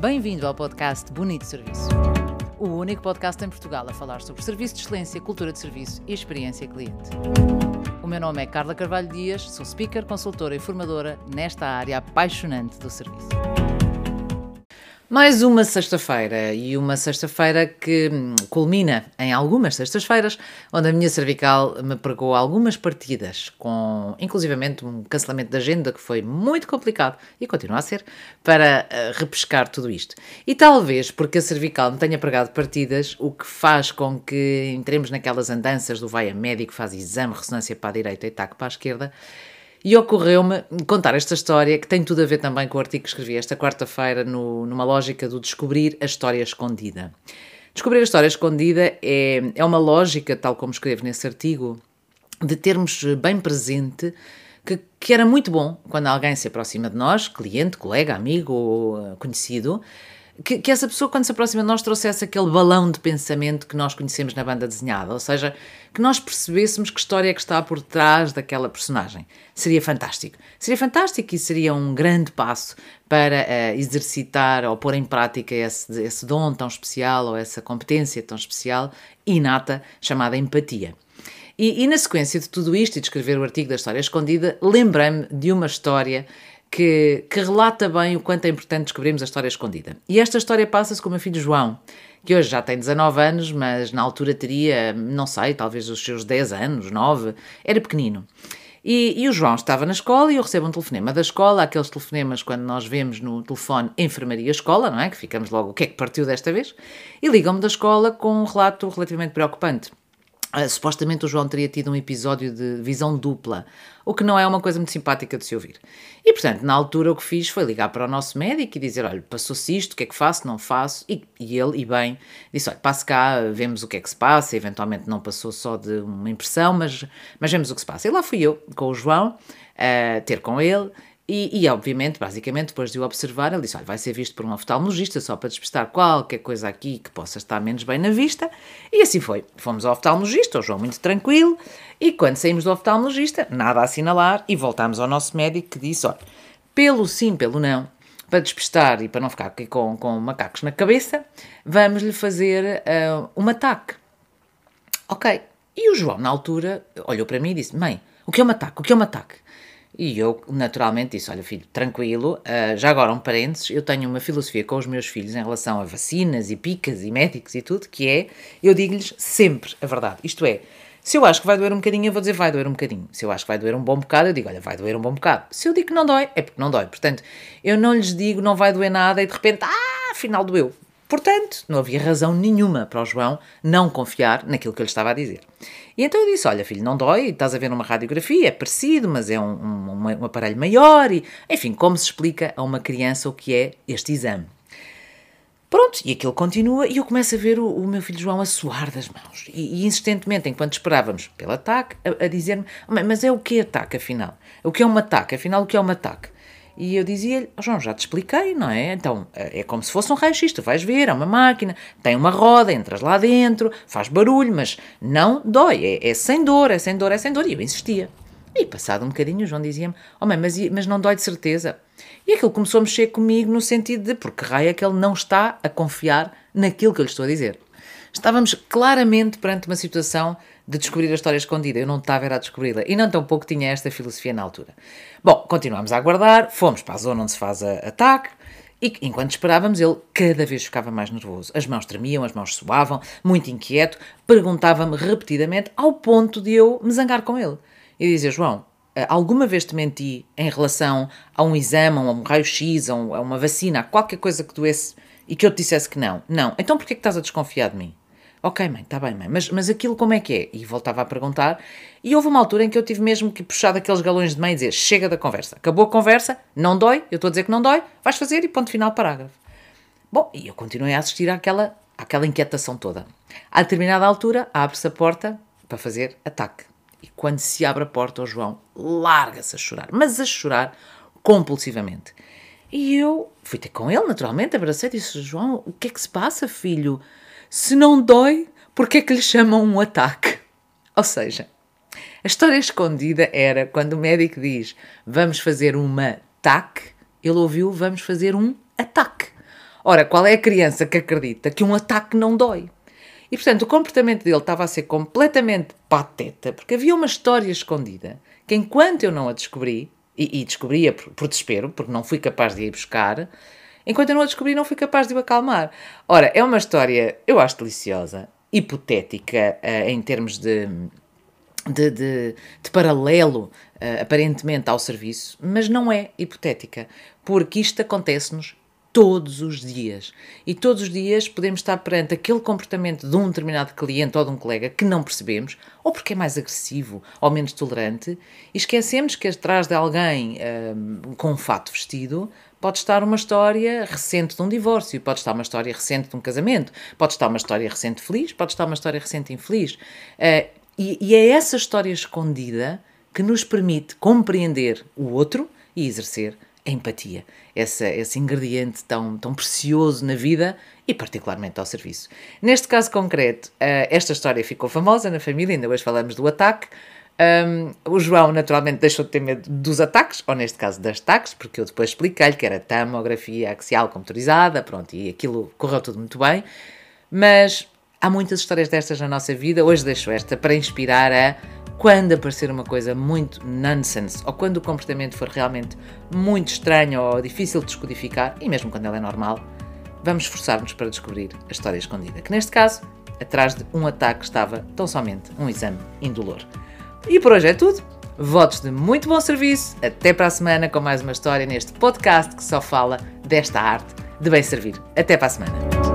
Bem-vindo ao podcast Bonito Serviço. O único podcast em Portugal a falar sobre serviço de excelência, cultura de serviço e experiência cliente. O meu nome é Carla Carvalho Dias, sou speaker, consultora e formadora nesta área apaixonante do serviço. Mais uma sexta-feira e uma sexta-feira que hum, culmina em algumas sextas-feiras, onde a minha cervical me pregou algumas partidas, com inclusivamente um cancelamento de agenda que foi muito complicado e continua a ser, para uh, repescar tudo isto. E talvez porque a cervical me tenha pregado partidas, o que faz com que entremos naquelas andanças do vai a médico, faz exame, ressonância para a direita e taque para a esquerda, e ocorreu-me contar esta história que tem tudo a ver também com o artigo que escrevi esta quarta-feira numa lógica do descobrir a história escondida. Descobrir a história escondida é, é uma lógica, tal como escrevo nesse artigo, de termos bem presente que, que era muito bom quando alguém se aproxima de nós, cliente, colega, amigo ou conhecido, que, que, essa pessoa, quando se aproxima de nós, trouxesse aquele balão de pensamento que nós conhecemos na banda desenhada, ou seja, que nós percebêssemos que história é que está por trás daquela personagem. Seria fantástico. Seria fantástico e seria um grande passo para uh, exercitar ou pôr em prática esse, esse dom tão especial ou essa competência tão especial, inata, chamada empatia. E, e na sequência de tudo isto e de escrever o artigo da História Escondida, lembrei-me de uma história que, que, relata bem o quanto é importante descobrirmos a história escondida. E esta história passa-se com o meu filho João, que hoje já tem 19 anos, mas na altura teria, não sei, talvez os seus 10 anos, 9, era pequenino. E, e, o João estava na escola e eu recebo um telefonema da escola, aqueles telefonemas quando nós vemos no telefone enfermaria escola, não é? Que ficamos logo, o que é que partiu desta vez? E ligam-me da escola com um relato relativamente preocupante. Uh, supostamente o João teria tido um episódio de visão dupla, o que não é uma coisa muito simpática de se ouvir. E portanto, na altura, o que fiz foi ligar para o nosso médico e dizer: Olha, passou-se isto, o que é que faço? Não faço. E, e ele, e bem, disse: Olha, passe cá, vemos o que é que se passa. Eventualmente não passou só de uma impressão, mas, mas vemos o que se passa. E lá fui eu com o João, uh, ter com ele. E, e, obviamente, basicamente, depois de o observar, ele disse: Olha, vai ser visto por um oftalmologista só para despistar qualquer coisa aqui que possa estar menos bem na vista. E assim foi. Fomos ao oftalmologista, o João muito tranquilo, e quando saímos do oftalmologista, nada a assinalar, e voltámos ao nosso médico que disse: Olha, pelo sim, pelo não, para despistar e para não ficar aqui com, com macacos na cabeça, vamos-lhe fazer uh, um ataque. Ok. E o João, na altura, olhou para mim e disse: Mãe, o que é um ataque? O que é um ataque? E eu, naturalmente, disse: Olha, filho, tranquilo, uh, já agora um parênteses, eu tenho uma filosofia com os meus filhos em relação a vacinas e picas e médicos e tudo, que é: eu digo-lhes sempre a verdade. Isto é, se eu acho que vai doer um bocadinho, eu vou dizer vai doer um bocadinho. Se eu acho que vai doer um bom bocado, eu digo, olha, vai doer um bom bocado. Se eu digo que não dói, é porque não dói. Portanto, eu não lhes digo não vai doer nada e de repente, ah, afinal doeu. Portanto, não havia razão nenhuma para o João não confiar naquilo que eu lhe estava a dizer. E então eu disse: Olha, filho, não dói, estás a ver uma radiografia, é parecido, mas é um, um, um aparelho maior, e enfim, como se explica a uma criança o que é este exame. Pronto, e aquilo continua e eu começo a ver o, o meu filho João a suar das mãos. E, e insistentemente, enquanto esperávamos pelo ataque, a, a dizer-me: Mas é o que ataque, afinal? O que é um ataque? Afinal, o que é um ataque? E eu dizia-lhe, oh, João, já te expliquei, não é? Então, é como se fosse um raio-x, tu vais ver, é uma máquina, tem uma roda, entras lá dentro, faz barulho, mas não dói, é, é sem dor, é sem dor, é sem dor. E eu insistia. E passado um bocadinho, o João dizia-me, oh mãe, mas, mas não dói de certeza. E aquilo começou a mexer comigo no sentido de, porque raio é que ele não está a confiar naquilo que eu lhe estou a dizer. Estávamos claramente perante uma situação de descobrir a história escondida. Eu não estava a descobri-la. E não tão pouco tinha esta filosofia na altura. Bom, continuámos a aguardar, fomos para a zona onde se faz a ataque. E enquanto esperávamos, ele cada vez ficava mais nervoso. As mãos tremiam, as mãos suavam, muito inquieto, perguntava-me repetidamente, ao ponto de eu me zangar com ele. E dizia: João, eh, alguma vez te menti em relação a um exame, a um raio-x, a, uma vacina, a qualquer coisa que doesse e que eu te dissesse que não? Não. Então porquê que estás a desconfiar de mim? Ok, mãe, está bem, mãe, mas, mas aquilo como é que é? E voltava a perguntar, e houve uma altura em que eu tive mesmo que puxar daqueles galões de mãe e dizer: chega da conversa, acabou a conversa, não dói, eu estou a dizer que não dói, vais fazer e ponto final, parágrafo. Bom, e eu continuei a assistir àquela, àquela inquietação toda. A determinada altura, abre-se a porta para fazer ataque. E quando se abre a porta, o João larga-se a chorar, mas a chorar compulsivamente. E eu fui ter com ele, naturalmente, abracei e disse: João, o que é que se passa, filho? Se não dói, por que é que lhe chamam um ataque? Ou seja, a história escondida era quando o médico diz vamos fazer uma ataque, ele ouviu vamos fazer um ataque. Ora, qual é a criança que acredita que um ataque não dói? E portanto, o comportamento dele estava a ser completamente pateta, porque havia uma história escondida que, enquanto eu não a descobri, e, e descobria por, por, desespero, porque não fui capaz de ir buscar, enquanto eu não a descobri, não fui capaz de o acalmar. Ora, é uma história, eu acho deliciosa, hipotética uh, em termos de, de, de, de paralelo, uh, aparentemente, ao serviço, mas não é hipotética, porque isto acontece-nos todos os dias. E todos os dias podemos estar perante aquele comportamento de um determinado cliente ou de um colega que não percebemos, ou porque é mais agressivo ou menos tolerante, e esquecemos que atrás de alguém um, com um fato vestido pode estar uma história recente de um divórcio, pode estar uma história recente de um casamento, pode estar uma história recente feliz, pode estar uma história recente infeliz. Uh, e, e é essa história escondida que nos permite compreender o outro e exercer a empatia, esse, esse ingrediente tão, tão precioso na vida e particularmente ao serviço. Neste caso concreto, uh, esta história ficou famosa na família, ainda hoje falamos do ataque. Um, o João naturalmente deixou de ter medo dos ataques, ou neste caso das ataques, porque eu depois expliquei-lhe que era tomografia axial computadorizada, pronto, e aquilo correu tudo muito bem. Mas há muitas histórias destas na nossa vida, hoje deixo esta para inspirar a quando aparecer uma coisa muito nonsense ou quando o comportamento for realmente muito estranho ou difícil de descodificar, e mesmo quando ela é normal, vamos esforçar-nos para descobrir a história escondida, que neste caso, atrás de um ataque estava tão somente um exame indolor. E por hoje é tudo. Votos de muito bom serviço. Até para a semana com mais uma história neste podcast que só fala desta arte de bem servir. Até para a semana.